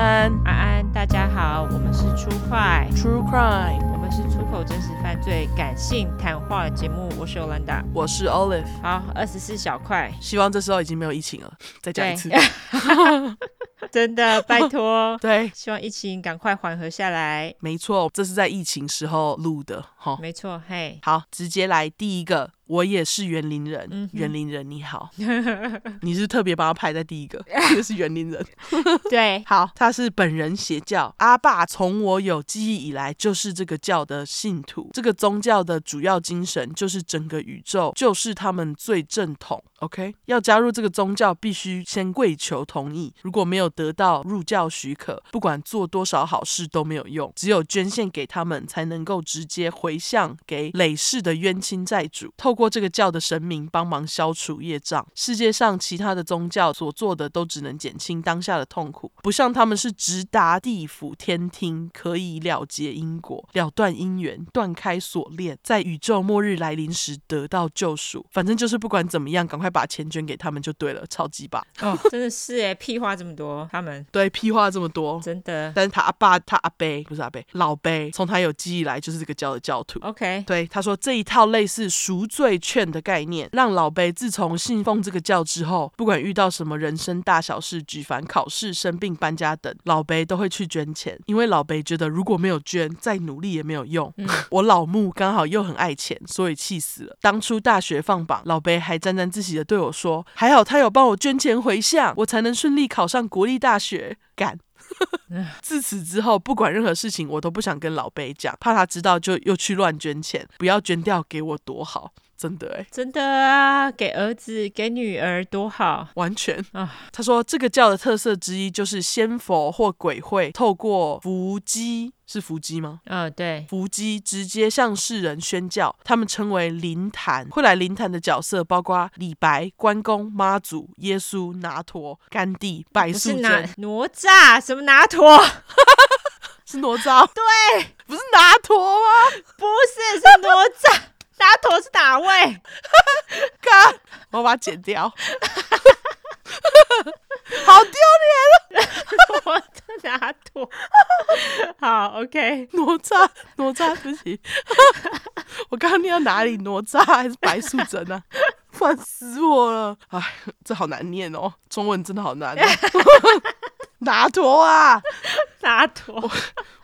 安，安安，大家好，我们是出快 True Crime，我们是出口真实犯罪感性谈话节目。我是 Olanda，，我是 Olive。好，二十四小块，希望这时候已经没有疫情了，再讲一次。真的，拜托。对，希望疫情赶快缓和下来。没错，这是在疫情时候录的，哈。没错，嘿。好，直接来第一个。我也是园林人，园、嗯、林人你好，你是特别把他排在第一个，这个是园林人。对，好，他是本人邪教阿爸，从我有记忆以来就是这个教的信徒。这个宗教的主要精神就是整个宇宙就是他们最正统。OK，要加入这个宗教必须先跪求同意，如果没有得到入教许可，不管做多少好事都没有用，只有捐献给他们才能够直接回向给累世的冤亲债主，透过。这个教的神明帮忙消除业障，世界上其他的宗教所做的都只能减轻当下的痛苦，不像他们是直达地府天庭，可以了结因果、了断因缘、断开锁链，在宇宙末日来临时得到救赎。反正就是不管怎么样，赶快把钱捐给他们就对了，超级棒！哦，真的是哎，屁话这么多，他们对屁话这么多，真的。但是他阿爸，他阿伯不是阿伯，老伯，从他有记忆来就是这个教的教徒。OK，对，他说这一套类似赎罪。对劝的概念，让老贝自从信奉这个教之后，不管遇到什么人生大小事，举凡考试、生病、搬家等，老贝都会去捐钱，因为老贝觉得如果没有捐，再努力也没有用。嗯、我老木刚好又很爱钱，所以气死了。当初大学放榜，老贝还沾沾自喜的对我说：“还好他有帮我捐钱回向，我才能顺利考上国立大学。”干。自此之后，不管任何事情，我都不想跟老贝讲，怕他知道就又去乱捐钱，不要捐掉给我多好，真的哎，真的啊，给儿子给女儿多好，完全啊。他说这个教的特色之一就是仙佛或鬼会透过伏击。是伏击吗？嗯、哦，对，伏击直接向世人宣教，他们称为灵坛。会来灵坛的角色包括李白、关公、妈祖、耶稣、拿陀、甘地、白素贞、哪哪吒，什么拿陀？是哪吒？对，不是拿陀吗？不是，是哪吒。拿陀是哪位？看，我把它剪掉。好丢脸啊！我的拿陀，好，OK，哪吒，哪吒，对不起，我刚刚念到哪里？哪吒还是白素贞啊？烦死我了！哎，这好难念哦，中文真的好难哦。拿陀啊，拿陀。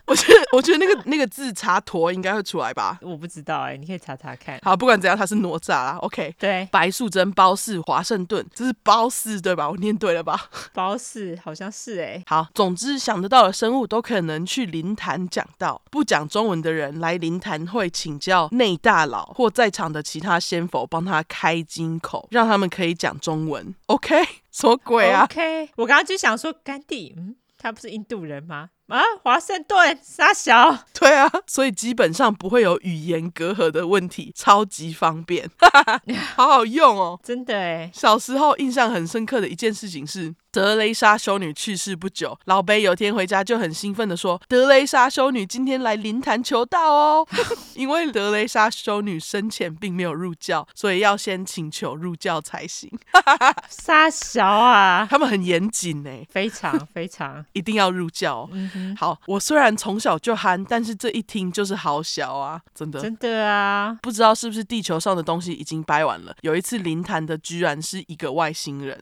我觉得，我觉得那个那个字查陀应该会出来吧？我不知道哎、欸，你可以查查看。好，不管怎样，他是哪吒啦。OK，对，白素贞、褒姒、华盛顿，这是褒姒对吧？我念对了吧？褒姒好像是哎、欸。好，总之想得到的生物都可能去灵坛讲道。不讲中文的人来灵坛会请教内大佬或在场的其他仙佛帮他开金口，让他们可以讲中文。OK，什么鬼啊？OK，我刚刚就想说甘地，嗯，他不是印度人吗？啊，华盛顿傻小，对啊，所以基本上不会有语言隔阂的问题，超级方便，好好用哦，真的哎。小时候印象很深刻的一件事情是，德雷莎修女去世不久，老贝有天回家就很兴奋的说：“德雷莎修女今天来灵坛求道哦。”因为德雷莎修女生前并没有入教，所以要先请求入教才行。杀小啊，他们很严谨呢，非常非常，一定要入教。嗯好，我虽然从小就憨，但是这一听就是好小啊，真的，真的啊，不知道是不是地球上的东西已经掰完了。有一次灵坛的居然是一个外星人，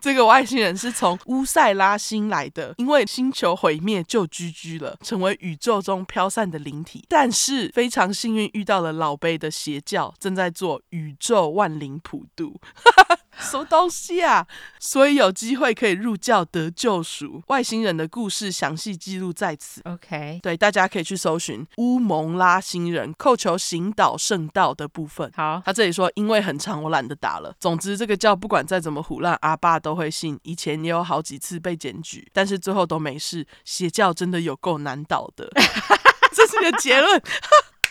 这个外星人是从乌塞拉星来的，因为星球毁灭就居居了，成为宇宙中飘散的灵体。但是非常幸运遇到了老贝的邪教，正在做宇宙万灵普渡。什么东西啊？所以有机会可以入教得救赎。外星人的故事详细记录在此。OK，对，大家可以去搜寻乌蒙拉星人扣球行导圣道的部分。好，他这里说，因为很长，我懒得打了。总之，这个教不管再怎么胡乱，阿爸都会信。以前也有好几次被检举，但是最后都没事。邪教真的有够难倒的，这是你的结论。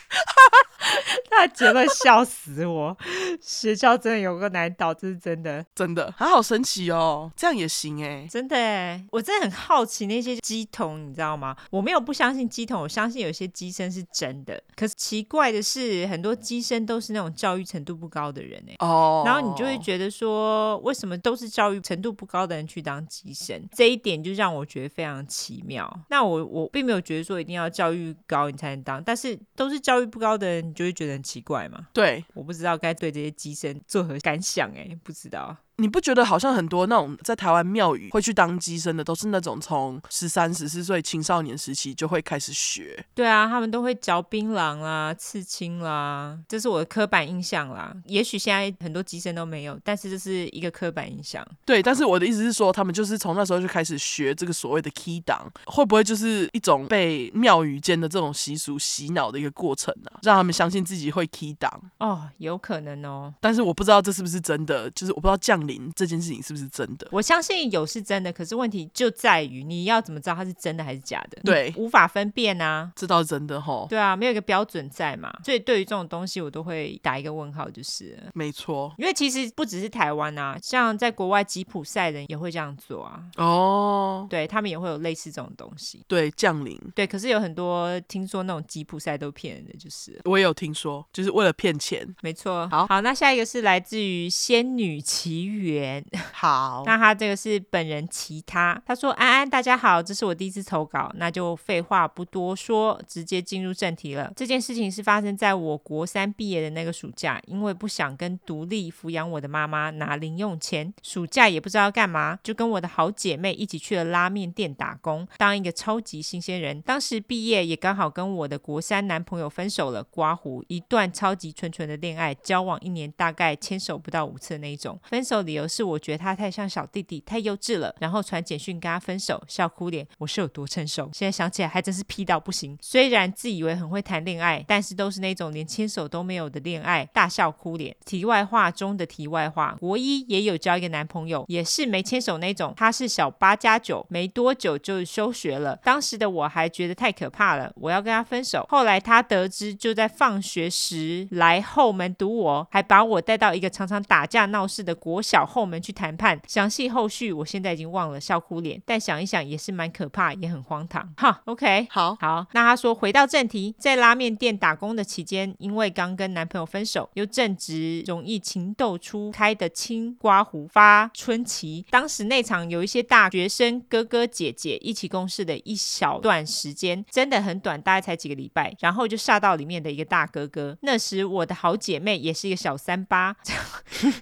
他结论笑死我，学校真的有个难倒，这是真的，真的，他好神奇哦，这样也行哎，真的哎，我真的很好奇那些鸡童，你知道吗？我没有不相信鸡童，我相信有些鸡身是真的。可是奇怪的是，很多鸡身都是那种教育程度不高的人哎，哦，然后你就会觉得说，为什么都是教育程度不高的人去当鸡身？这一点就让我觉得非常奇妙。那我我并没有觉得说一定要教育高你才能当，但是都是教育不高的人，你就会觉得。很奇怪嘛？对，我不知道该对这些机身作何感想，哎，不知道。你不觉得好像很多那种在台湾庙宇会去当乩身的，都是那种从十三、十四岁青少年时期就会开始学？对啊，他们都会嚼槟榔啦、刺青啦，这是我的刻板印象啦。也许现在很多乩身都没有，但是这是一个刻板印象。对，但是我的意思是说，他们就是从那时候就开始学这个所谓的 key 档，会不会就是一种被庙宇间的这种习俗洗脑的一个过程呢、啊？让他们相信自己会 key 档？哦，有可能哦，但是我不知道这是不是真的，就是我不知道降。这件事情是不是真的？我相信有是真的，可是问题就在于你要怎么知道它是真的还是假的？对，无法分辨啊。这倒是真的吼。对啊，没有一个标准在嘛，所以对于这种东西，我都会打一个问号，就是没错。因为其实不只是台湾啊，像在国外吉普赛人也会这样做啊。哦，对他们也会有类似这种东西。对，降临。对，可是有很多听说那种吉普赛都骗人的，就是我也有听说，就是为了骗钱。没错。好，好，那下一个是来自于仙女奇缘。好，那他这个是本人其他，他说安安大家好，这是我第一次投稿，那就废话不多说，直接进入正题了。这件事情是发生在我国三毕业的那个暑假，因为不想跟独立抚养我的妈妈拿零用钱，暑假也不知道干嘛，就跟我的好姐妹一起去了拉面店打工，当一个超级新鲜人。当时毕业也刚好跟我的国三男朋友分手了，刮胡一段超级纯纯的恋爱，交往一年大概牵手不到五次的那一种。分手理由是我觉得他。太像小弟弟，太幼稚了。然后传简讯跟他分手，笑哭脸。我是有多成熟？现在想起来还真是屁到不行。虽然自以为很会谈恋爱，但是都是那种连牵手都没有的恋爱，大笑哭脸。题外话中的题外话，国一也有交一个男朋友，也是没牵手那种。他是小八加九，没多久就休学了。当时的我还觉得太可怕了，我要跟他分手。后来他得知，就在放学时来后门堵我，还把我带到一个常常打架闹事的国小后门去谈。判详细后续，我现在已经忘了，笑哭脸。但想一想也是蛮可怕，也很荒唐。哈，OK，好好。那他说回到正题，在拉面店打工的期间，因为刚跟男朋友分手，又正值容易情窦初开的青瓜胡发春期。当时那场有一些大学生哥哥姐姐一起共事的一小段时间，真的很短，大概才几个礼拜，然后就煞到里面的一个大哥哥。那时我的好姐妹也是一个小三八，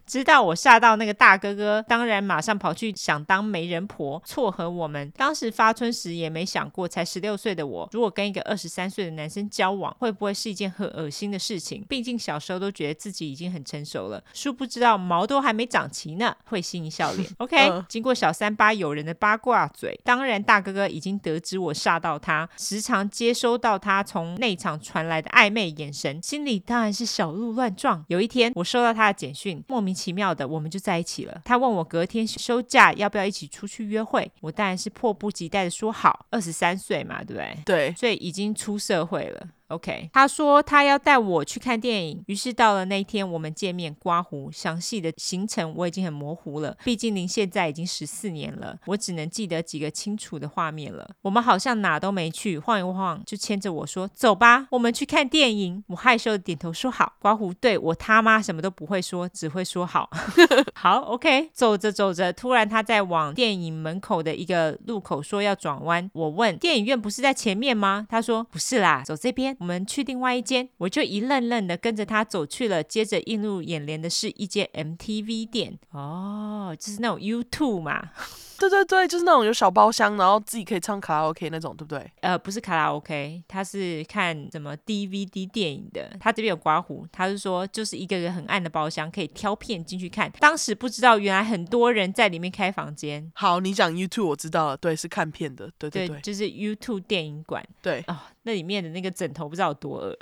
知道我煞到那个大哥哥。当然，马上跑去想当媒人婆撮合我们。当时发春时也没想过，才十六岁的我，如果跟一个二十三岁的男生交往，会不会是一件很恶心的事情？毕竟小时候都觉得自己已经很成熟了，殊不知道毛都还没长齐呢。会心一笑脸。OK，经过小三八友人的八卦嘴，当然大哥哥已经得知我煞到他，时常接收到他从内场传来的暧昧眼神，心里当然是小鹿乱撞。有一天，我收到他的简讯，莫名其妙的我们就在一起了。他问我。我隔天休假要不要一起出去约会？我当然是迫不及待的说好。二十三岁嘛，对不对？对，所以已经出社会了。OK，他说他要带我去看电影，于是到了那一天我们见面刮胡，详细的行程我已经很模糊了，毕竟您现在已经十四年了，我只能记得几个清楚的画面了。我们好像哪都没去，晃一晃就牵着我说走吧，我们去看电影。我害羞的点头说好。刮胡对我他妈什么都不会说，只会说好。好，OK，走着走着，突然他在往电影门口的一个路口说要转弯，我问电影院不是在前面吗？他说不是啦，走这边。我们去另外一间，我就一愣愣的跟着他走去了。接着映入眼帘的是一间 MTV 店，哦，就是那种 YouTube 嘛。对对对，就是那种有小包厢，然后自己可以唱卡拉 OK 那种，对不对？呃，不是卡拉 OK，他是看什么 DVD 电影的。他这边有刮胡，他是说就是一个个很暗的包厢，可以挑片进去看。当时不知道原来很多人在里面开房间。好，你讲 YouTube 我知道了，对，是看片的，对对对，对就是 YouTube 电影馆。对哦，那里面的那个枕头不知道有多恶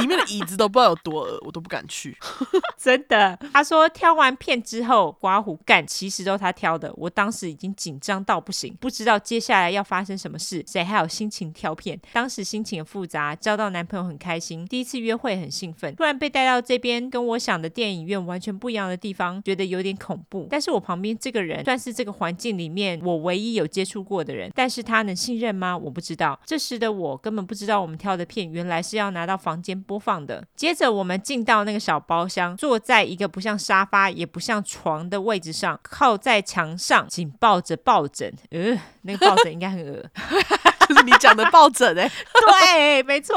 里面的椅子都不知道有多恶，我都不敢去。真的，他说挑完片之后，刮胡干其实都是他挑的。我当时已经紧张到不行，不知道接下来要发生什么事，谁还有心情挑片？当时心情很复杂，交到男朋友很开心，第一次约会很兴奋，突然被带到这边，跟我想的电影院完全不一样的地方，觉得有点恐怖。但是我旁边这个人算是这个环境里面我唯一有接触过的人，但是他能信任吗？我不知道。这时的我根本不知道我们挑的片原来是要拿到房间播放的。接着我们进到那个小包厢，坐在一个不像沙发也不像床的位置上，靠在墙上，紧抱着抱枕。呃，那个抱枕应该很恶。就是你讲的抱枕哎，对，没错。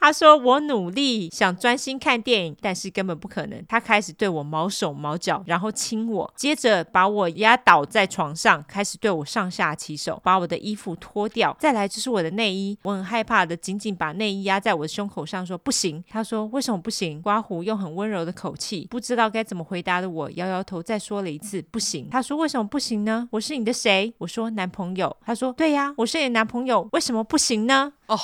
他说我努力想专心看电影，但是根本不可能。他开始对我毛手毛脚，然后亲我，接着把我压倒在床上，开始对我上下其手，把我的衣服脱掉。再来就是我的内衣，我很害怕的紧紧把内衣压在我的胸口上，说不行。他说为什么不行？刮胡用很温柔的口气，不知道该怎么回答的我摇摇头，再说了一次不行。他说为什么不行呢？我是你的谁？我说男朋友。他说对呀，我是你的男朋友。为什么不行呢？哦。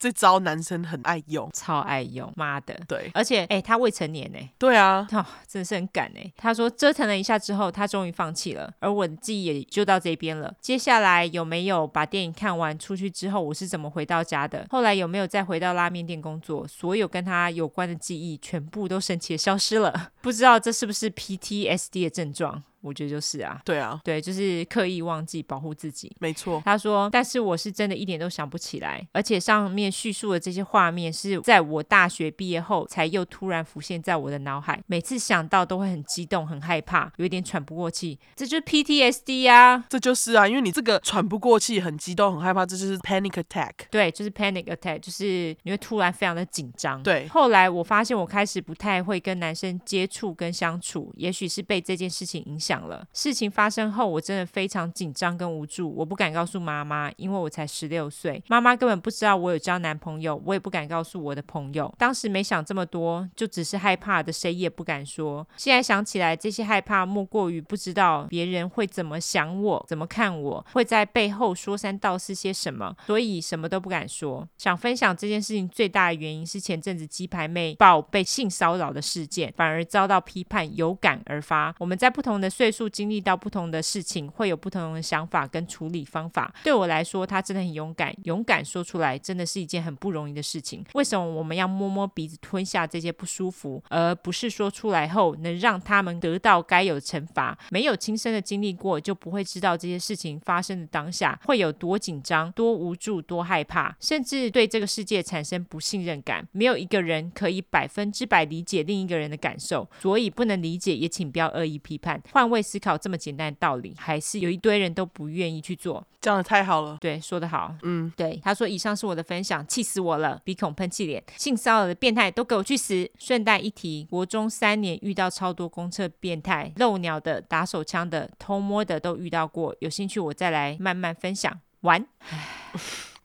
这招男生很爱用，超爱用，妈的！对，而且哎，他未成年呢。对啊，哦，真的是很敢哎。他说折腾了一下之后，他终于放弃了，而我的记忆也就到这边了。接下来有没有把电影看完出去之后，我是怎么回到家的？后来有没有再回到拉面店工作？所有跟他有关的记忆全部都神奇的消失了。不知道这是不是 PTSD 的症状？我觉得就是啊，对啊，对，就是刻意忘记保护自己。没错，他说，但是我是真的一点都想不起来，而且上面叙述的这些画面是在我大学毕业后才又突然浮现在我的脑海，每次想到都会很激动、很害怕，有一点喘不过气。这就是 PTSD 啊，这就是啊，因为你这个喘不过气、很激动、很害怕，这就是 panic attack。对，就是 panic attack，就是你会突然非常的紧张。对，后来我发现我开始不太会跟男生接触跟相处，也许是被这件事情影响。讲了事情发生后，我真的非常紧张跟无助，我不敢告诉妈妈，因为我才十六岁，妈妈根本不知道我有交男朋友，我也不敢告诉我的朋友。当时没想这么多，就只是害怕的，谁也不敢说。现在想起来，这些害怕莫过于不知道别人会怎么想我，怎么看我，会在背后说三道四些什么，所以什么都不敢说。想分享这件事情最大的原因是前阵子鸡排妹报被性骚扰的事件，反而遭到批判，有感而发。我们在不同的岁数经历到不同的事情，会有不同的想法跟处理方法。对我来说，他真的很勇敢，勇敢说出来，真的是一件很不容易的事情。为什么我们要摸摸鼻子吞下这些不舒服，而不是说出来后能让他们得到该有的惩罚？没有亲身的经历过，就不会知道这些事情发生的当下会有多紧张、多无助、多害怕，甚至对这个世界产生不信任感。没有一个人可以百分之百理解另一个人的感受，所以不能理解也请不要恶意批判。换位思考。这么简单的道理，还是有一堆人都不愿意去做。讲得太好了，对，说得好，嗯，对。他说：“以上是我的分享，气死我了，鼻孔喷气脸，性骚扰的变态都给我去死。”顺带一提，国中三年遇到超多公厕变态，漏鸟的、打手枪的、偷摸的都遇到过。有兴趣我再来慢慢分享。完。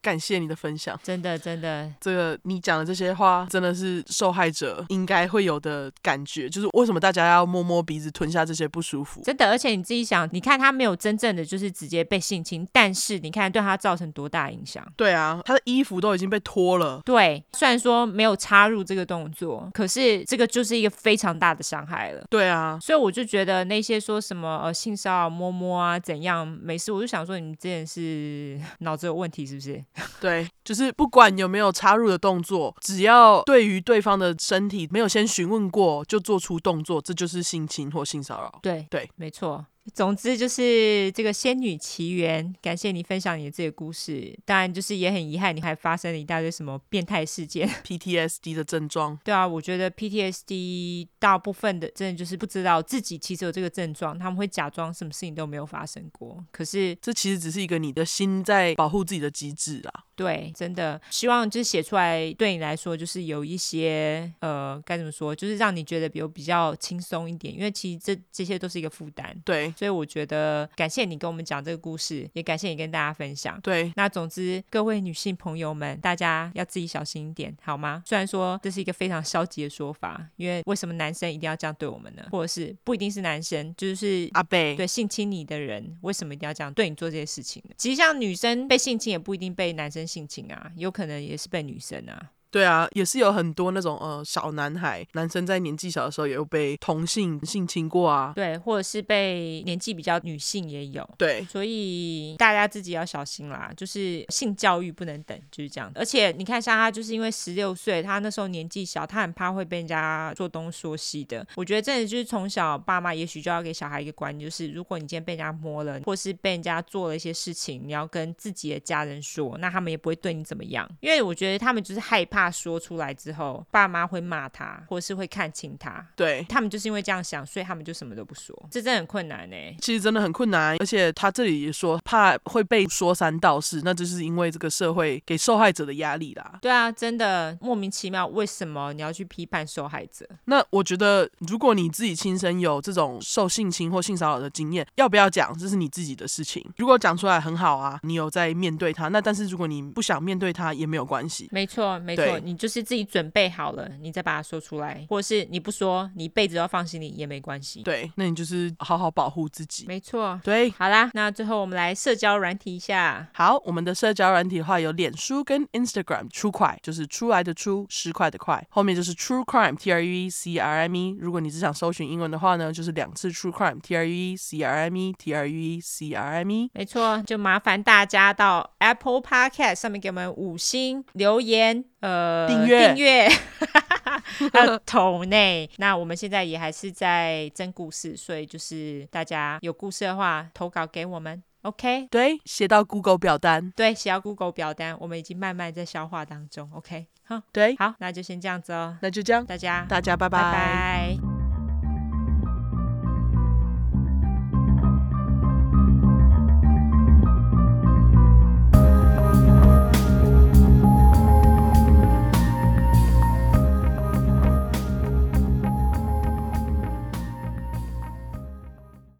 感谢你的分享，真的真的，这个你讲的这些话真的是受害者应该会有的感觉，就是为什么大家要摸摸鼻子吞下这些不舒服？真的，而且你自己想，你看他没有真正的就是直接被性侵，但是你看对他造成多大影响？对啊，他的衣服都已经被脱了。对，虽然说没有插入这个动作，可是这个就是一个非常大的伤害了。对啊，所以我就觉得那些说什么呃性骚扰摸摸啊怎样没事，我就想说你们这件事脑子有问题是不是？对，就是不管有没有插入的动作，只要对于对方的身体没有先询问过就做出动作，这就是性侵或性骚扰。对对，没错。总之就是这个仙女奇缘，感谢你分享你的这个故事。当然，就是也很遗憾，你还发生了一大堆什么变态事件，PTSD 的症状。对啊，我觉得 PTSD 大部分的真的就是不知道自己其实有这个症状，他们会假装什么事情都没有发生过。可是这其实只是一个你的心在保护自己的机制啊。对，真的希望就是写出来对你来说就是有一些呃该怎么说，就是让你觉得比如比较轻松一点，因为其实这这些都是一个负担。对。所以我觉得感谢你跟我们讲这个故事，也感谢你跟大家分享。对，那总之各位女性朋友们，大家要自己小心一点，好吗？虽然说这是一个非常消极的说法，因为为什么男生一定要这样对我们呢？或者是不一定是男生，就是阿贝对性侵你的人，为什么一定要这样对你做这些事情呢？其实像女生被性侵，也不一定被男生性侵啊，有可能也是被女生啊。对啊，也是有很多那种呃小男孩，男生在年纪小的时候也有被同性性侵过啊。对，或者是被年纪比较女性也有。对，所以大家自己要小心啦，就是性教育不能等，就是这样。而且你看，像他就是因为十六岁，他那时候年纪小，他很怕会被人家做东说西的。我觉得真的就是从小爸妈也许就要给小孩一个观念，就是如果你今天被人家摸了，或是被人家做了一些事情，你要跟自己的家人说，那他们也不会对你怎么样。因为我觉得他们就是害怕说出来之后，爸妈会骂他，或是会看轻他。对，他们就是因为这样想，所以他们就什么都不说。这真的很困难呢。其实真的很困难，而且他这里也说怕会被说三道四，那就是因为这个社会给受害者的压力啦。对啊，真的莫名其妙，为什么你要去批判受害者？那我觉得，如果你自己亲身有这种受性侵或性骚扰的经验，要不要讲，这是你自己的事情。如果讲出来很好啊，你有在面对他，那但是如果你不想面对他，也没有关系。没错，没错，你就是自己准备好了，你再把它说出来，或者是你不说，你一辈子都要放心里也没关系。对，那你就是好好保护自己。没错，对，好啦，那最后我们来社交软体一下。好，我们的社交软体的话有脸书跟 Instagram，True Crime 就是出来的出，十块的块，后面就是 True Crime，T R U E C R M E。如果你只想搜寻英文的话呢，就是两次 True Crime，T R U E C R M E，T R U E C R M E。没错，就麻烦大家到 Apple Podcast 上面给我们五星留言，呃，订阅订阅。还有投内，那我们现在也还是在征故事，所以就是大家有故事的话，投稿给我们，OK？对，写到 Google 表单，对，写到 Google 表单，我们已经慢慢在消化当中，OK？好，对，好，那就先这样子哦，那就这样，大家，大家拜拜。拜拜。